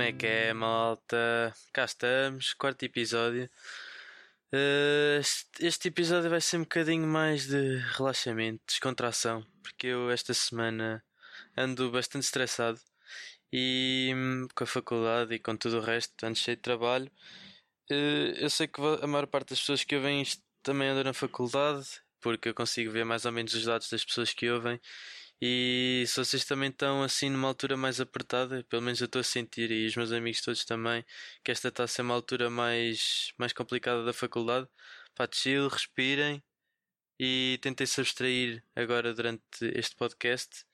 Como é que é, malta? Cá estamos, quarto episódio. Uh, este, episódio vai ser um bocadinho mais de relaxamento, descontração, porque eu esta semana ando bastante estressado e hum, com a faculdade e com tudo o resto, ando cheio de trabalho. Uh, eu sei que a maior parte das pessoas que ouvem isto também andam na faculdade, porque eu consigo ver mais ou menos os dados das pessoas que ouvem e se vocês também estão assim numa altura mais apertada, pelo menos eu estou a sentir, e os meus amigos todos também, que esta está a ser uma altura mais, mais complicada da faculdade, pá, chill, respirem e tentem se abstrair agora durante este podcast,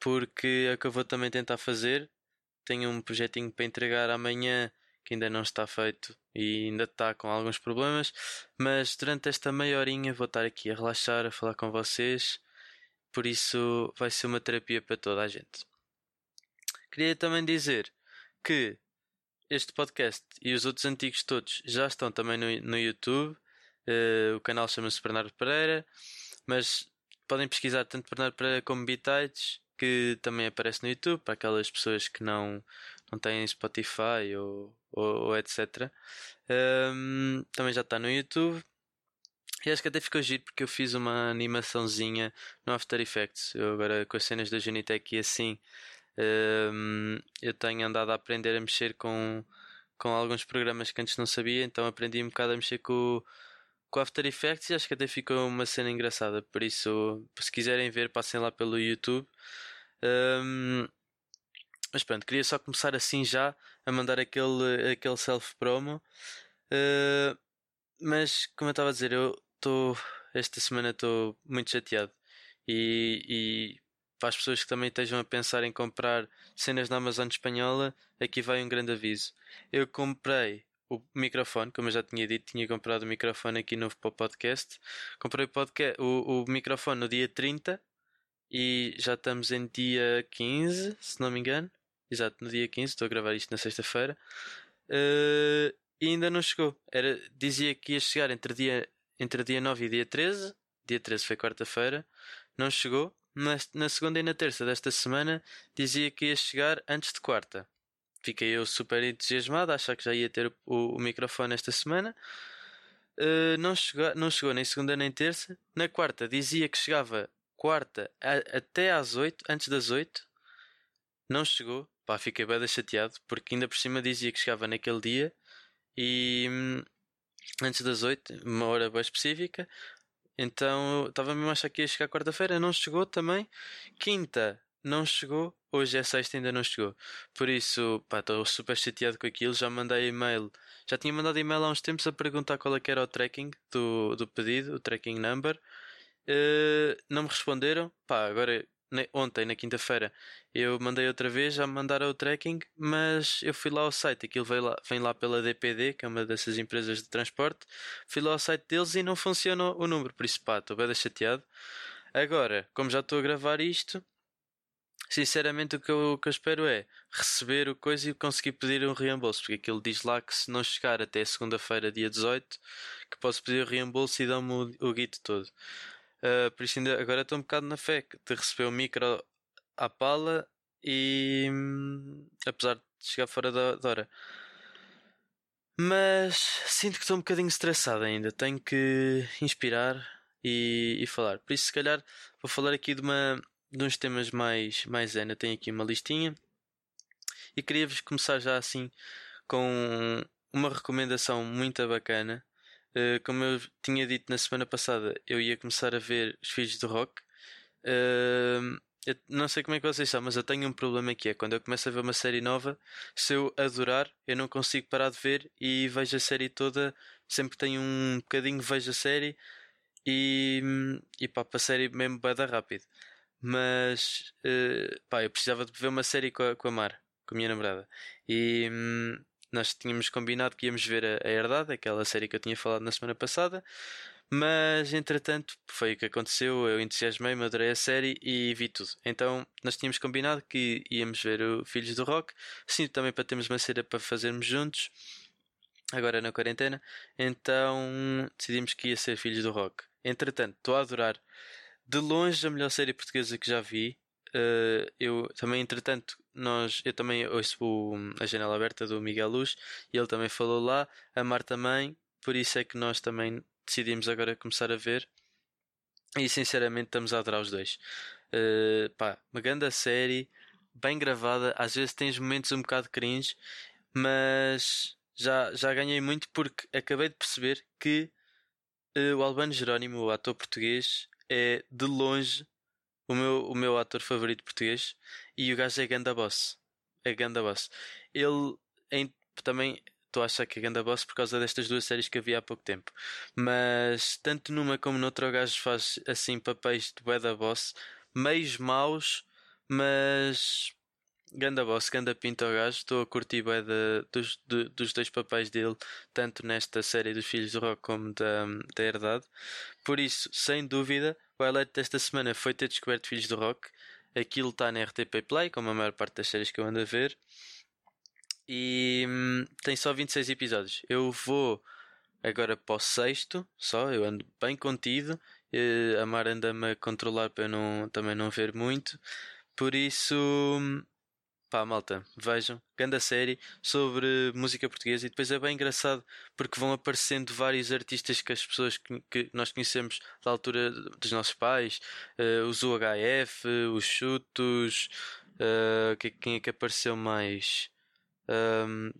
porque é o que eu vou também tentar fazer. Tenho um projetinho para entregar amanhã que ainda não está feito e ainda está com alguns problemas, mas durante esta meia horinha vou estar aqui a relaxar, a falar com vocês por isso vai ser uma terapia para toda a gente. Queria também dizer que este podcast e os outros antigos todos já estão também no, no YouTube. Uh, o canal chama-se Bernardo Pereira, mas podem pesquisar tanto Bernardo Pereira como Bitites, que também aparece no YouTube para aquelas pessoas que não, não têm Spotify ou, ou, ou etc. Um, ehm, também já está no YouTube. E acho que até ficou giro porque eu fiz uma animaçãozinha no After Effects. Eu agora com as cenas da Junitech e assim, um, eu tenho andado a aprender a mexer com, com alguns programas que antes não sabia, então aprendi um bocado a mexer com, com After Effects e acho que até ficou uma cena engraçada. Por isso, se quiserem ver, passem lá pelo YouTube. Um, mas pronto, queria só começar assim já a mandar aquele, aquele self-promo. Uh, mas, como eu estava a dizer, eu estou esta semana estou muito chateado e, e para as pessoas que também estejam a pensar em comprar cenas na Amazon espanhola, aqui vai um grande aviso. Eu comprei o microfone, como eu já tinha dito, tinha comprado o microfone aqui novo para o podcast. Comprei o, podcast, o, o microfone no dia 30 e já estamos em dia 15, se não me engano. Exato, no dia 15, estou a gravar isto na sexta-feira. Uh, e ainda não chegou. Era, dizia que ia chegar entre dia entre dia 9 e dia 13. Dia 13 foi quarta-feira. Não chegou. Na, na segunda e na terça desta semana dizia que ia chegar antes de quarta. Fiquei eu super entusiasmado, achar que já ia ter o, o microfone esta semana. Uh, não, chegou, não chegou nem segunda nem terça. Na quarta dizia que chegava quarta a, até às 8, antes das 8. Não chegou. Pá, fiquei bem chateado porque ainda por cima dizia que chegava naquele dia e hum, antes das 8, uma hora bem específica. Então estava mesmo a achar que ia chegar quarta-feira, não chegou também. Quinta, não chegou. Hoje é sexta, ainda não chegou. Por isso, pá, estou super chateado com aquilo. Já mandei e-mail. Já tinha mandado e-mail há uns tempos a perguntar qual é era o tracking do, do pedido, o tracking number. Uh, não me responderam. Pá, agora ontem, na quinta-feira, eu mandei outra vez, já me mandaram o tracking, mas eu fui lá ao site, aquilo vem lá, vem lá pela DPD, que é uma dessas empresas de transporte, fui lá ao site deles e não funciona o número, por isso pá, estou bem chateado. Agora, como já estou a gravar isto, sinceramente o que, eu, o que eu espero é receber o coisa e conseguir pedir um reembolso, porque aquilo diz lá que se não chegar até segunda-feira, dia 18, que posso pedir o reembolso e dão-me o, o guito todo. Uh, por isso ainda, agora estou um bocado na fé de receber o micro à pala e hum, apesar de chegar fora da, da hora. Mas sinto que estou um bocadinho estressado ainda. Tenho que inspirar e, e, falar. Por isso se calhar vou falar aqui de, uma, de uns temas mais, mais zen. Tenho aqui uma listinha e queria-vos começar já assim com uma recomendação muito bacana Uh, como eu tinha dito na semana passada, eu ia começar a ver Os Filhos do Rock. Uh, não sei como é que vocês sabem, mas eu tenho um problema que é quando eu começo a ver uma série nova, se eu adorar, eu não consigo parar de ver e vejo a série toda. Sempre tenho um bocadinho, vejo a série e, e pá, para a série mesmo bada rápido. Mas uh, pá, eu precisava de ver uma série com a, com a Mar, com a minha namorada. E. Um, nós tínhamos combinado que íamos ver a, a Herdade, aquela série que eu tinha falado na semana passada, mas entretanto foi o que aconteceu. Eu entusiasmei-me, adorei a série e vi tudo. Então nós tínhamos combinado que íamos ver o Filhos do Rock, assim também para termos uma série para fazermos juntos, agora na quarentena. Então decidimos que ia ser Filhos do Rock. Entretanto, estou a adorar de longe a melhor série portuguesa que já vi. Uh, eu também, entretanto, nós, eu também ouço o, a janela aberta do Miguel Luz e ele também falou lá, a Mar também, por isso é que nós também decidimos agora começar a ver. E sinceramente estamos a adorar os dois. Uh, pá, uma grande série, bem gravada, às vezes tens momentos um bocado cringe, mas já, já ganhei muito porque acabei de perceber que uh, o Albano Jerónimo, o ator português, é de longe o meu, o meu ator favorito português e o gajo é Ganda Boss. É Ganda Boss. Ele em, também estou a achar que é Ganda Boss por causa destas duas séries que havia há pouco tempo. Mas tanto numa como noutra o gajo faz assim papéis de Beda Boss, meios maus, mas Ganda Boss, Ganda Pinto ao gajo, estou a curtir bem de, dos, de, dos dois papéis dele, tanto nesta série dos Filhos do Rock como da, da Herdade. Por isso, sem dúvida, o highlight desta semana foi ter descoberto Filhos do Rock. Aquilo está na RTP Play, como a maior parte das séries que eu ando a ver. E hum, tem só 26 episódios. Eu vou agora para o sexto, só, eu ando bem contido. a Mar anda-me a controlar para eu não, também não ver muito. Por isso, hum, Pá, malta, vejam, grande série sobre música portuguesa e depois é bem engraçado porque vão aparecendo vários artistas que as pessoas que, nós conhecemos da altura dos nossos pais, uh, os UHF, os Chutos, uh, quem é que apareceu mais? Um,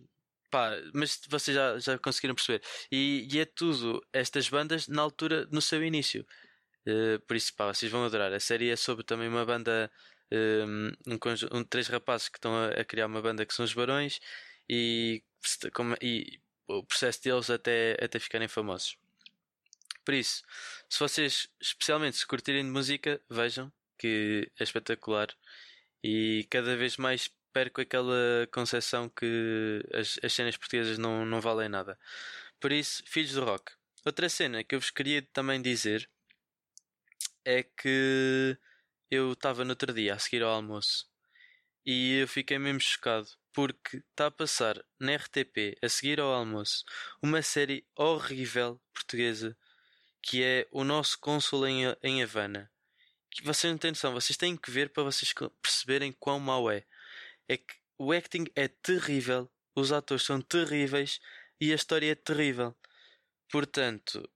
pá, mas vocês já, já conseguiram perceber. E, e, é tudo estas bandas na altura, no seu início. Uh, por isso, pá, vocês vão adorar. A série é sobre também uma banda um, um, três rapazes que estão a, a, criar uma banda que são os Barões e, como, e o processo deles até, até ficarem famosos. Por isso, se vocês, especialmente se curtirem de música, vejam que é espetacular e cada vez mais perco aquela concepção que as, as cenas portuguesas não, não valem nada. Por isso, filhos do rock. Outra cena que eu vos queria também dizer é que eu estava no outro dia a seguir ao almoço e eu fiquei mesmo chocado porque está a passar na RTP a seguir ao almoço uma série horrível portuguesa que é o nosso cônsul em, em Havana. Que vocês não têm noção, vocês têm que ver para vocês perceberem quão mau é. É que o acting é terrível, os atores são terríveis e a história é terrível. Portanto,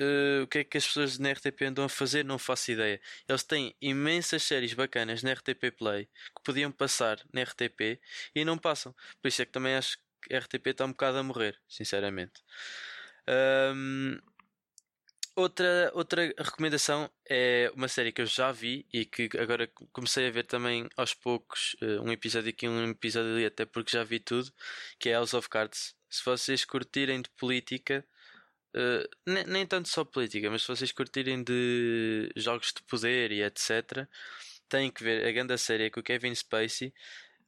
Uh, o que é que as pessoas na RTP andam a fazer? Não faço ideia. Eles têm imensas séries bacanas na RTP Play que podiam passar na RTP e não passam. Por isso é que também acho que a RTP está um bocado a morrer, sinceramente. Um, outra, outra recomendação é uma série que eu já vi e que agora comecei a ver também aos poucos, uh, um episódio aqui, um episódio ali, até porque já vi tudo, que é House of Cards. Se vocês curtirem de política Uh, nem, nem, tanto só política, mas se vocês curtirem de jogos de poder e etc., têm que ver a grande série com o Kevin Spacey.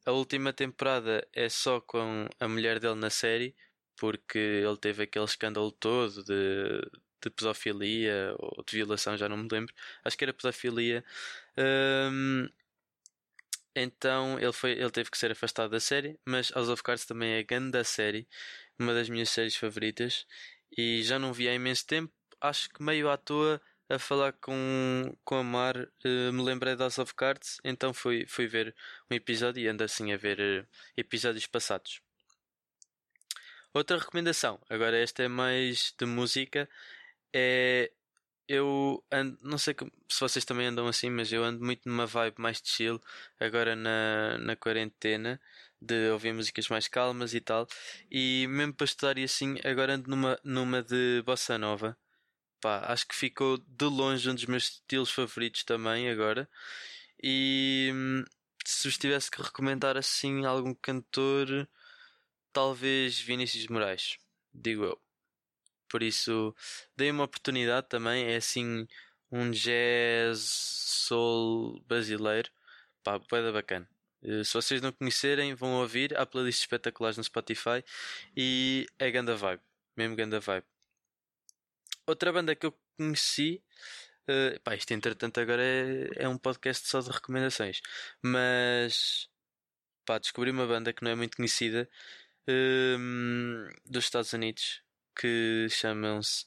A última temporada é só com a mulher dele na série, porque ele teve aquele escândalo todo de, de pedofilia ou de violação, já não me lembro. Acho que era pedofilia. Um, então ele, foi, ele teve que ser afastado da série, mas House of Cards também é a grande série, uma das minhas séries favoritas e já não vi há imenso tempo. Acho que meio à toa a falar com, com a Mar uh, me lembrei da House of Cards, então fui, fui ver um episódio e ando assim a ver uh, episódios passados. Outra recomendação, agora esta é mais de música, é eu ando, não sei se vocês também andam assim, mas eu ando muito numa vibe mais chill agora na, na quarentena de ouvir músicas mais calmas e tal. E mesmo para estudar e assim, agora ando numa, numa de bossa nova. Pá, acho que ficou de longe um dos meus estilos favoritos também agora. E hum, se vos tivesse que recomendar assim algum cantor, talvez Vinícius Moraes, digo eu. Por isso, dei uma oportunidade também. É assim um jazz soul brasileiro. Pá, boeda bacana. Eh, se vocês não conhecerem, vão ouvir. Há playlists espetaculares no Spotify e é ganda vibe, mesmo ganda vibe. Outra banda que eu conheci, uh, pá, isto entretanto agora é, é um podcast só de recomendações, mas pá, descobri uma banda que não é muito conhecida uh, dos Estados Unidos que chamam-se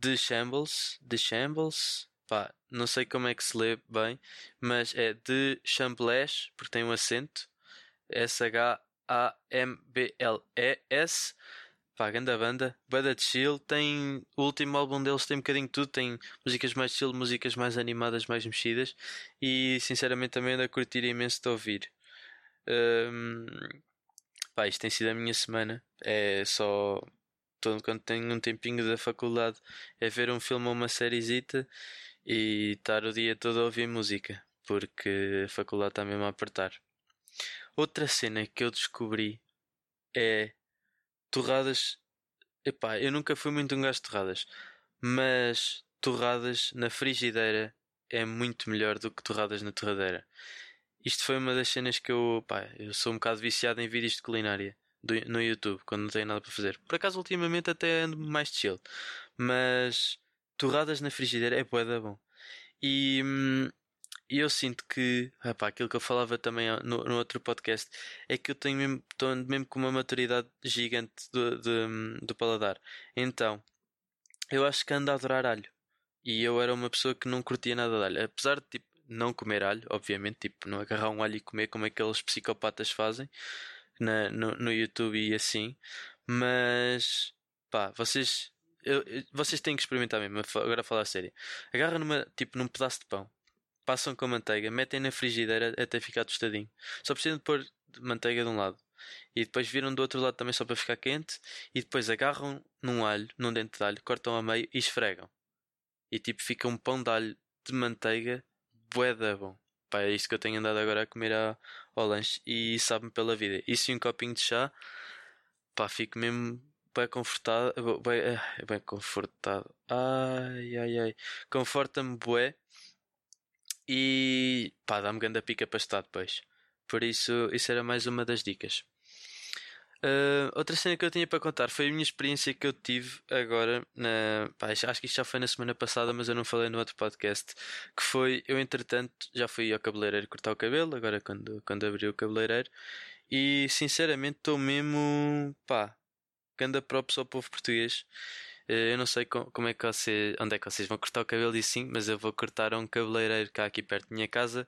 The Shambles, The Shambles, pá, não sei como é que se lê bem, mas é de Chamblés, porque tem um acento, S-H-A-M-B-L-E-S, pá, grande banda, de chill, tem, o último álbum deles tem um bocadinho de tudo, tem músicas mais chill, músicas mais animadas, mais mexidas, e sinceramente também ando a curtir imenso de ouvir. Um, pá, isto tem sido a minha semana, é só quando tenho um tempinho da faculdade é ver um filme ou uma sériezita e estar o dia todo a ouvir música, porque a faculdade está mesmo a apertar. Outra cena que eu descobri é torradas. Epá, eu nunca fui muito um gajo de torradas, mas torradas na frigideira é muito melhor do que torradas na torradeira. Isto foi uma das cenas que eu, pá, eu sou um bocado viciado em vídeos de culinária do, no YouTube quando não tenho nada para fazer. Por acaso, ultimamente até ando mais chill, mas torradas na frigideira é bué da bom. E, hum, eu sinto que, epá, aquilo que eu falava também no, no outro podcast, é que eu tenho mesmo, estou mesmo com uma maturidade gigante do, do, hum, do paladar. Então, eu acho que ando a adorar alho. E eu era uma pessoa que não curtia nada de alho. Apesar de tipo, não comer alho, obviamente, tipo, não agarrar um alho e comer como aqueles psicopatas fazem na, no, no YouTube e assim. Mas pá, vocês eu, vocês têm que experimentar mesmo. Agora a falar a sério. Agarra numa, tipo, num pedaço de pão, passam com a manteiga, metem na frigideira até ficar tostadinho. Só precisam de pôr manteiga de um lado e depois viram do outro lado também só para ficar quente e depois agarram num alho, num dente de alho, cortam a meio e esfregam. E tipo fica um pão de alho de manteiga bué da bom. Pá, é isto que eu tenho andado agora a comer ao, ao lanche e sabe-me pela vida. E se um copinho de chá, pá, fico mesmo bem confortado, bem, eh, bem confortado. Ai, ai, ai. Conforta-me bué e pá, dá-me grande pica para estar depois. Por isso, isso era mais uma das dicas. Uh, outra cena que eu tinha para contar foi a minha experiência que eu tive agora na. Pá, acho que isto já foi na semana passada, mas eu não falei no outro podcast. Que foi, eu entretanto já fui ao cabeleireiro cortar o cabelo, agora quando, quando abri o cabeleireiro, e sinceramente estou mesmo. pá, ganda props ao povo português. Eh, eu não sei como é que vocês, onde é que vocês vão cortar o cabelo e sim, mas eu vou cortar a um cabeleireiro cá aqui perto da minha casa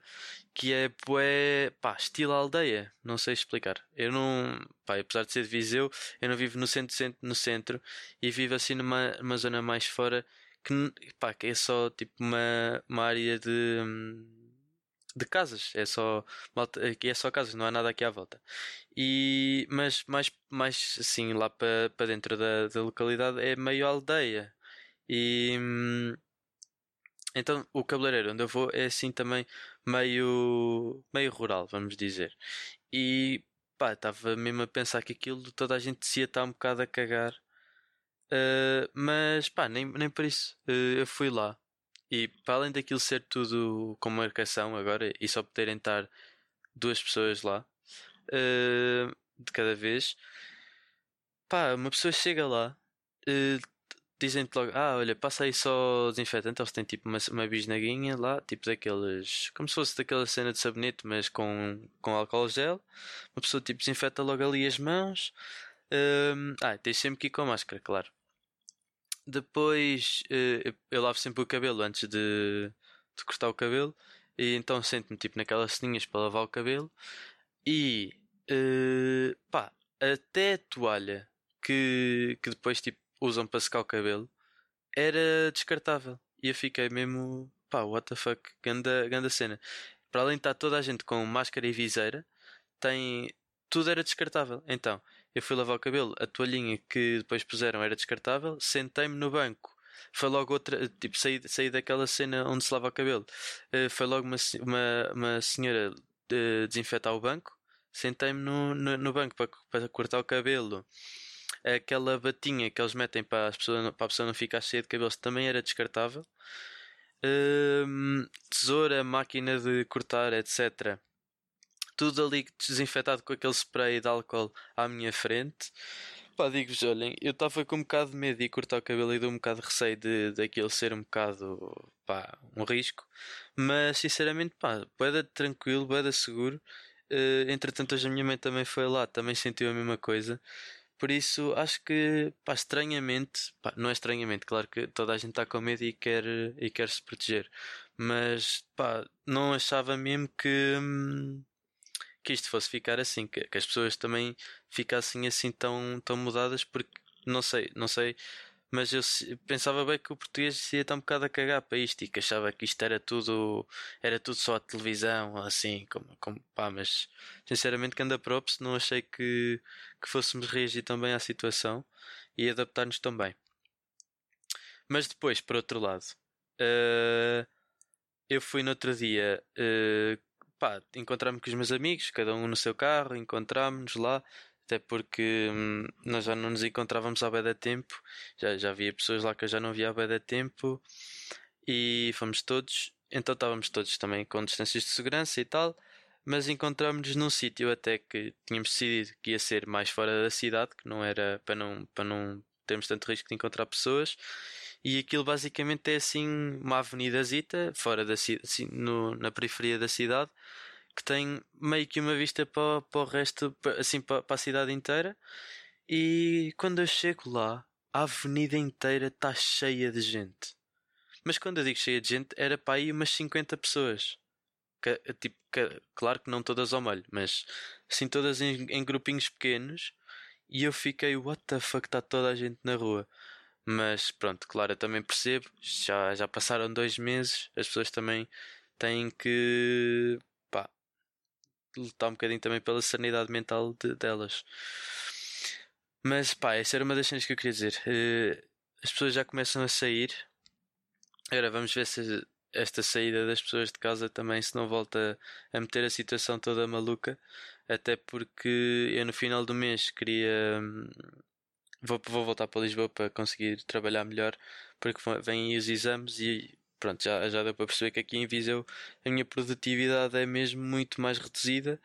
que é bué, pá, estilo aldeia, não sei explicar. Eu não, pá, apesar de ser de Viseu, eu não vivo no centro, centro no centro e vivo assim numa, numa zona mais fora que, pá, que é só tipo uma, uma área de hum, de casas, é só aqui é só casas, não há nada aqui à volta. E mas mais mais assim lá para para dentro da, da localidade é meio aldeia. E hum, então o cabeleireiro onde eu vou é assim também meio meio rural, vamos dizer. E pá, estava mesmo a pensar que aquilo toda a gente se ia estar um bocado a cagar. Uh, mas pá, nem, nem por isso. Uh, eu fui lá e para além daquilo ser tudo com marcação agora e só poderem estar duas pessoas lá uh, de cada vez, pá, uma pessoa chega lá, uh, dizem-te logo: Ah, olha, passa aí só desinfetante. Eles têm tipo uma, uma bisnaguinha lá, tipo daqueles, como se fosse daquela cena de sabonete, mas com, com álcool gel. Uma pessoa tipo desinfeta logo ali as mãos. Uh, ah, tens sempre que ir com máscara, claro. Depois uh, eu lavo sempre o cabelo antes de, de cortar o cabelo. E então sento-me tipo naquelas ceninhas para lavar o cabelo. E uh, pá, até a toalha que, que depois tipo, usam para secar o cabelo era descartável. E eu fiquei mesmo, pá, what the fuck, ganda, ganda cena. Para além de estar toda a gente com máscara e viseira, tem, tudo era descartável. Então, eu fui lavar o cabelo, a toalhinha que depois puseram era descartável, sentei-me no banco. Foi logo outra, tipo, saí, saí daquela cena onde se lava o cabelo. Uh, foi logo uma, uma, uma senhora de desinfetar o banco. Sentei-me no, no, no, banco para, para cortar o cabelo. Aquela batinha que eles metem para, as pessoas, para a pessoa não ficar cheia de cabelos também era descartável. Uh, tesoura, máquina de cortar, etc tudo ali desinfetado com aquele spray de álcool à minha frente. Pá, digo-vos, olhem, eu estava com um bocado de medo de cortar o cabelo e dou um bocado de receio de, daquilo ser um bocado, pá, um risco. Mas, sinceramente, pá, boeda tranquilo, boeda seguro. Uh, entretanto, hoje a minha mãe também foi lá, também sentiu a mesma coisa. Por isso, acho que, pá, estranhamente, pá, não é estranhamente, claro que toda a gente está com medo e quer, e quer se proteger, mas, pá, não achava mesmo que, hum, que isto fosse ficar assim, que, que as pessoas também ficassem assim tão, tão mudadas, porque, não sei, não sei, mas eu pensava bem que o português ia estar um bocado a cagar para isto e que achava que isto era tudo era tudo só a televisão assim como, como pá, mas sinceramente que anda props não achei que, que fôssemos reagir tão bem à situação e adaptar-nos tão bem. Mas depois por outro lado uh, eu fui no outro dia uh, pá, encontrar-me com os meus amigos cada um no seu carro encontrámos-nos lá até porque hum, nós já não nos encontrávamos há bem tempo, já, já havia pessoas lá que eu já não via há bem tempo e fomos todos, então estávamos todos também com distâncias de segurança e tal, mas encontramos-nos num sítio até que tínhamos decidido que ia ser mais fora da cidade, que não era para não, para não termos tanto risco de encontrar pessoas. E aquilo basicamente é assim uma avenidazita fora da assim, no, na periferia da cidade, que tem meio que uma vista para, para o resto, assim para, para a cidade inteira. E quando eu chego lá, a avenida inteira está cheia de gente. Mas quando eu digo cheia de gente, era para aí umas 50 pessoas. Que, tipo, que, claro que não todas ao molho, mas assim todas em, em grupinhos pequenos. E eu fiquei, what the fuck, está toda a gente na rua. Mas pronto, claro, eu também percebo. Já, já passaram dois meses, as pessoas também têm que lutar um bocadinho também pela sanidade mental de, delas. Mas pá, essa era uma das cenas que eu queria dizer. Uh, as pessoas já começam a sair. Agora vamos ver se esta saída das pessoas de casa também se não volta a meter a situação toda maluca. Até porque eu no final do mês queria. Vou, vou voltar para Lisboa para conseguir trabalhar melhor. Porque vêm os exames e pronto, já, já deu para perceber que aqui em Viseu a minha produtividade é mesmo muito mais reduzida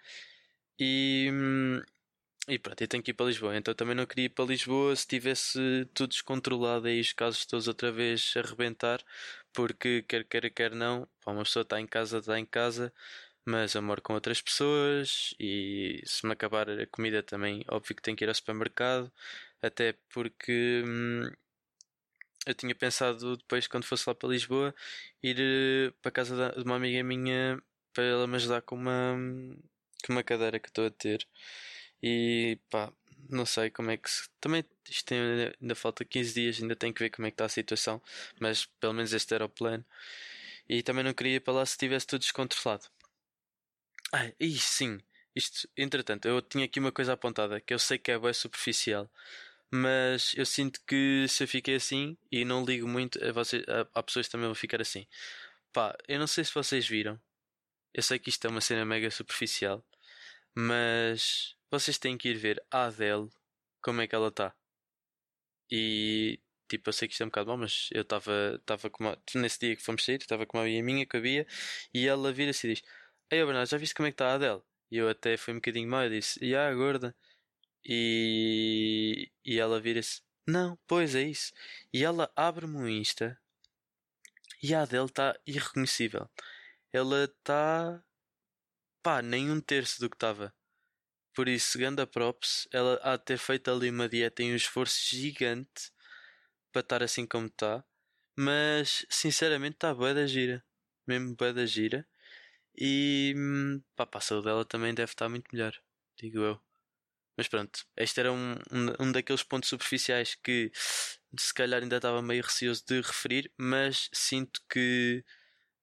e, e pronto, eu tenho que ir para Lisboa. Então também não queria ir para Lisboa se tivesse tudo descontrolado e os casos todos outra vez a arrebentar, porque quer queira, quer não, uma pessoa está em casa, está em casa, mas eu moro com outras pessoas e se me acabar a comida também, óbvio que tenho que ir ao supermercado, até porque. Hum, eu tinha pensado depois, quando fosse lá para Lisboa, ir uh, para a casa de uma amiga minha para ela me ajudar com uma, com uma cadeira que estou a ter. E pá, não sei como é que se. Também isto tem, ainda falta 15 dias, ainda tenho que ver como é que está a situação, mas pelo menos este era o plano. E também não queria ir para lá se tivesse tudo descontrolado. Ah, e sim, isto, entretanto, eu tinha aqui uma coisa apontada que eu sei que é bem superficial, mas eu sinto que se eu fiquei assim e não ligo muito a vocês, a, a pessoas que também vão ficar assim. Pá, eu não sei se vocês viram. Eu sei que isto é uma cena mega superficial, mas vocês têm que ir ver a Adele como é que ela está. E tipo, eu sei que isto é um bocado mal, mas eu estava uma, nesse dia que fomos sair, estava com uma amiga minha que havia e ela vira-se e diz: Ei, Bernardo, já viste como é que está a Adele? E eu até fui um bocadinho mal e disse: E ah, gorda. E, e ela vira-se: Não, pois é isso. E ela abre-me o Insta e a dele está irreconhecível. Ela está. pá, nem um terço do que estava. Por isso, segundo a props, ela há de ter feito ali uma dieta e um esforço gigante para estar assim como está. Mas, sinceramente, está boa da gira. Mesmo boa da gira. E, hum, pá, a saúde dela também deve estar muito melhor. Digo eu. Mas pronto, este era um, um, um, daqueles pontos superficiais que se calhar ainda estava meio receoso de referir, mas sinto que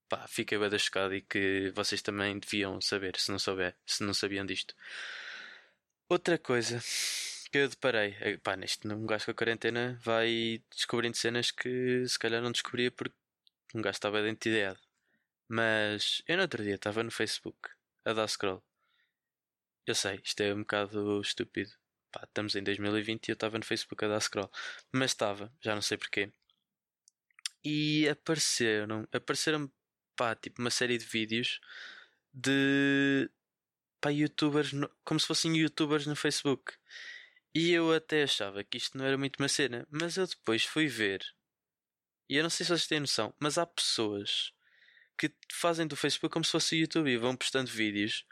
pá, fiquei bem chocado e que vocês também deviam saber, se não souber, se não sabiam disto. Outra coisa que eu deparei, é, pá, neste um gajo com a quarentena vai descobrindo cenas que se calhar não descobria porque um gajo estava dentro de ideado. Mas eu no outro dia estava no Facebook a dar scroll eu sei, isto é um bocado estúpido. Pá, estamos em 2020 e eu estava no Facebook a dar scroll. Mas estava, já não sei porquê. E apareceram, apareceram, pá, tipo uma série de vídeos de, pá, youtubers, no, como se fossem youtubers no Facebook. E eu até achava que isto não era muito uma cena, mas eu depois fui ver. E eu não sei se vocês têm noção, mas há pessoas que fazem do Facebook como se fosse YouTube e vão postando vídeos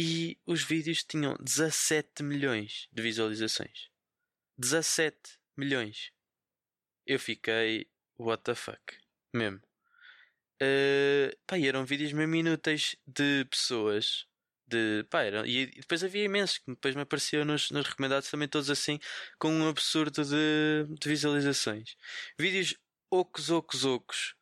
e os vídeos tinham 17 milhões de visualizações. 17 milhões. Eu fiquei, what the fuck, mesmo. Uh, pá, eram vídeos mesmo inúteis de pessoas. De, pá, eram, e depois havia imensos que depois me apareciam nos, nos recomendados também todos assim com um absurdo de, de visualizações. Vídeos ocos, ocos, ocos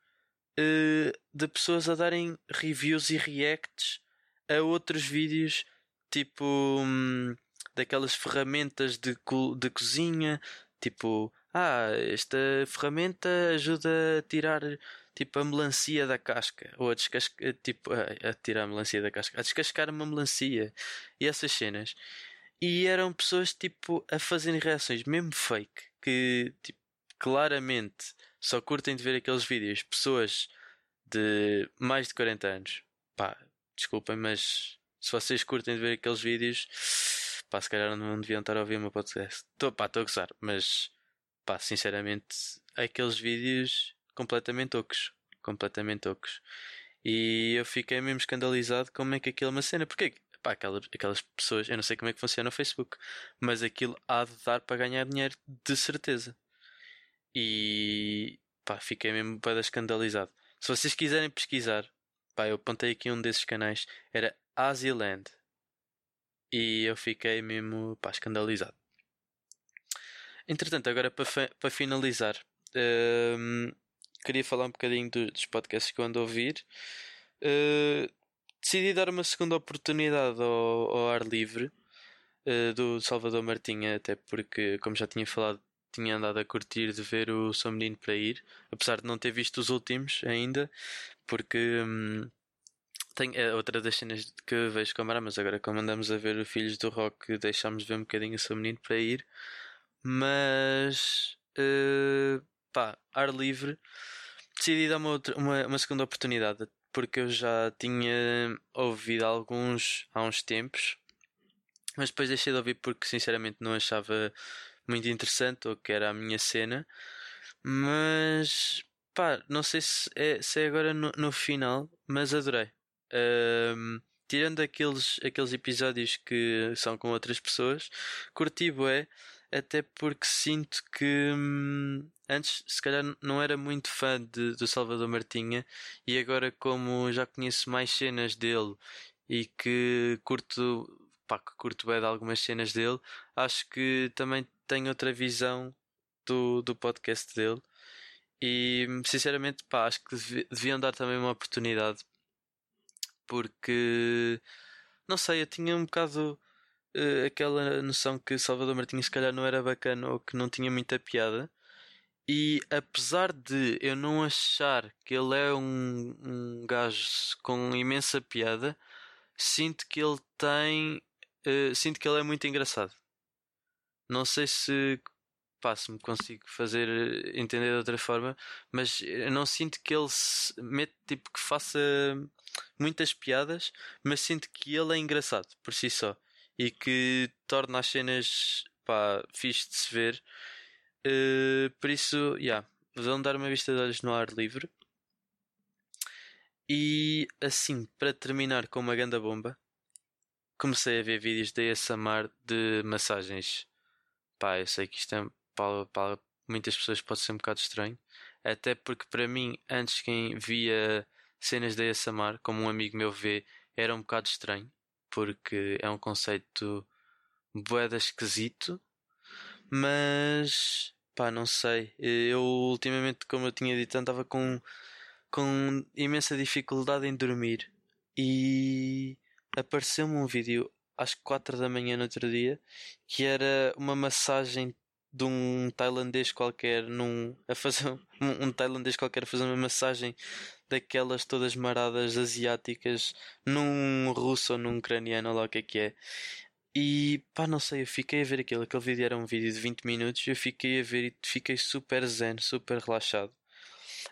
uh, de pessoas a darem reviews e reacts a outros vídeos tipo hum, daquelas ferramentas de, co de cozinha, tipo, ah, esta ferramenta ajuda a tirar tipo a melancia da casca ou a descascar tipo a, a, tirar a melancia da casca, a descascar uma melancia e essas cenas. E eram pessoas tipo a fazerem reações mesmo fake que tipo, claramente só curtem de ver aqueles vídeos pessoas de mais de 40 anos. Pá, desculpem, mas se vocês curtem de ver aqueles vídeos, pá, se calhar não deviam estar a ouvir o meu podcast. Estou, pá, estou a gozar, mas pá, sinceramente, aqueles vídeos completamente ocos. Completamente ocos. E eu fiquei mesmo escandalizado como é que aquilo é uma cena. Porque pá, aquelas, aquelas pessoas, eu não sei como é que funciona o Facebook, mas aquilo há de dar para ganhar dinheiro de certeza. E pá, fiquei mesmo para escandalizado. Se vocês quiserem pesquisar, pá, eu apontei aqui um desses canais, era Asialand. E eu fiquei mesmo pá, escandalizado. Entretanto, agora para, para finalizar, hum, queria falar um bocadinho do, dos podcasts que eu ando a ouvir. Uh, decidi dar uma segunda oportunidade ao, ao ar livre uh, do Salvador Martinha, até porque, como já tinha falado, tinha andado a curtir de ver o Sou Menino para Ir, apesar de não ter visto os últimos ainda, porque hum, tem, é outra das cenas que vejo com a mas agora como andamos a ver o Filhos do Rock, deixámos de ver um bocadinho o Sou Menino para Ir, mas uh, pá, ar livre, decidi dar uma, outra, uma, uma segunda oportunidade, porque eu já tinha ouvido alguns há uns tempos, mas depois deixei de ouvir porque sinceramente não achava muito interessante ou que era a minha cena. Mas pá, não sei se é, se é agora no, no final, mas adorei. Um, tirando aqueles, aqueles episódios que são com outras pessoas, curti bué, até porque sinto que hum, antes se calhar não era muito fã de, do Salvador Martinha e agora como já conheço mais cenas dele e que curto pá, que curto bem de algumas cenas dele, acho que também tenho outra visão do, do podcast dele e sinceramente pá, acho que deviam dar também uma oportunidade porque não sei, eu tinha um bocado uh, aquela noção que Salvador Martins se calhar não era bacana ou que não tinha muita piada. E apesar de eu não achar que ele é um, um gajo com imensa piada, sinto que ele tem. Uh, sinto que ele é muito engraçado. Não sei se pá, se me consigo fazer eh, entender de outra forma, mas eu não sinto que ele se mete tipo que faça muitas piadas, mas sinto que ele é engraçado por si só e que torna as cenas pá, fixe de se ver. Uh, por isso, já, yeah, vão dar uma vista de olhos no ar livre. E assim, para terminar com uma ganda bomba, comecei a ver vídeos de ASMR de massagens. Pá, eu sei que isto é, para, para muitas pessoas pode ser um bocado estranho. Até porque para mim, antes quem via cenas de ASMR, como um amigo meu vê, era um bocado estranho porque é um conceito boeda esquisito, mas pá, não sei. Eu ultimamente, como eu tinha dito, andava com, com imensa dificuldade em dormir e apareceu-me um vídeo às 4 da manhã no outro dia que era uma massagem de um tailandês qualquer num, a fazer um, um tailandês qualquer a fazer uma massagem daquelas todas maradas asiáticas num russo ou num ucraniano, lá o que é que é. E pá, não sei, eu fiquei a ver aquilo. Aquele vídeo era um vídeo de 20 minutos. Eu fiquei a ver e fiquei super zen, super relaxado.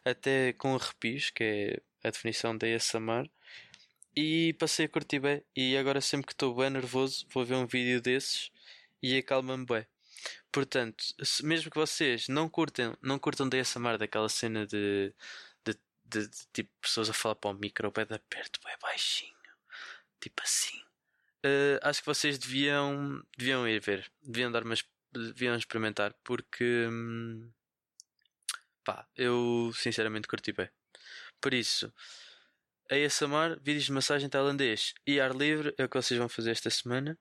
Até com arrepios, que é a definição da ASMR. E passei a curtir bem. E agora, sempre que estou bem nervoso, vou ver um vídeo desses e acalma-me bem. Portanto, mesmo que vocês não curtem, não curtam da ASMR, daquela cena de de, de, tipo pessoas a falar para o micro de perto, bem baixinho, tipo assim. Uh, acho que vocês deviam, deviam ir ver, deviam dar uma, deviam experimentar porque hum, pá, eu sinceramente curti bem. Por isso, ASMR, vídeos de massagem tailandês e ar livre é o que vocês vão fazer esta semana.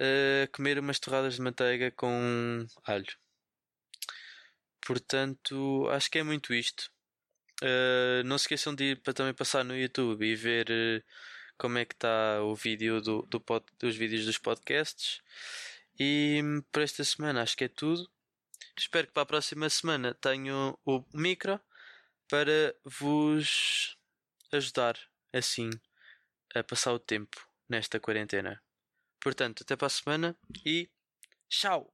Uh, comer umas torradas de manteiga com alho. Portanto, acho que é muito isto. Uh, não se esqueçam de ir para também passar no YouTube e ver uh, como é que está o vídeo do, do pod, dos vídeos dos podcasts. E hum, para esta semana acho que é tudo. Espero que para a próxima semana tenham o micro para vos ajudar assim a passar o tempo nesta quarentena. Portanto, até para a semana e tchau!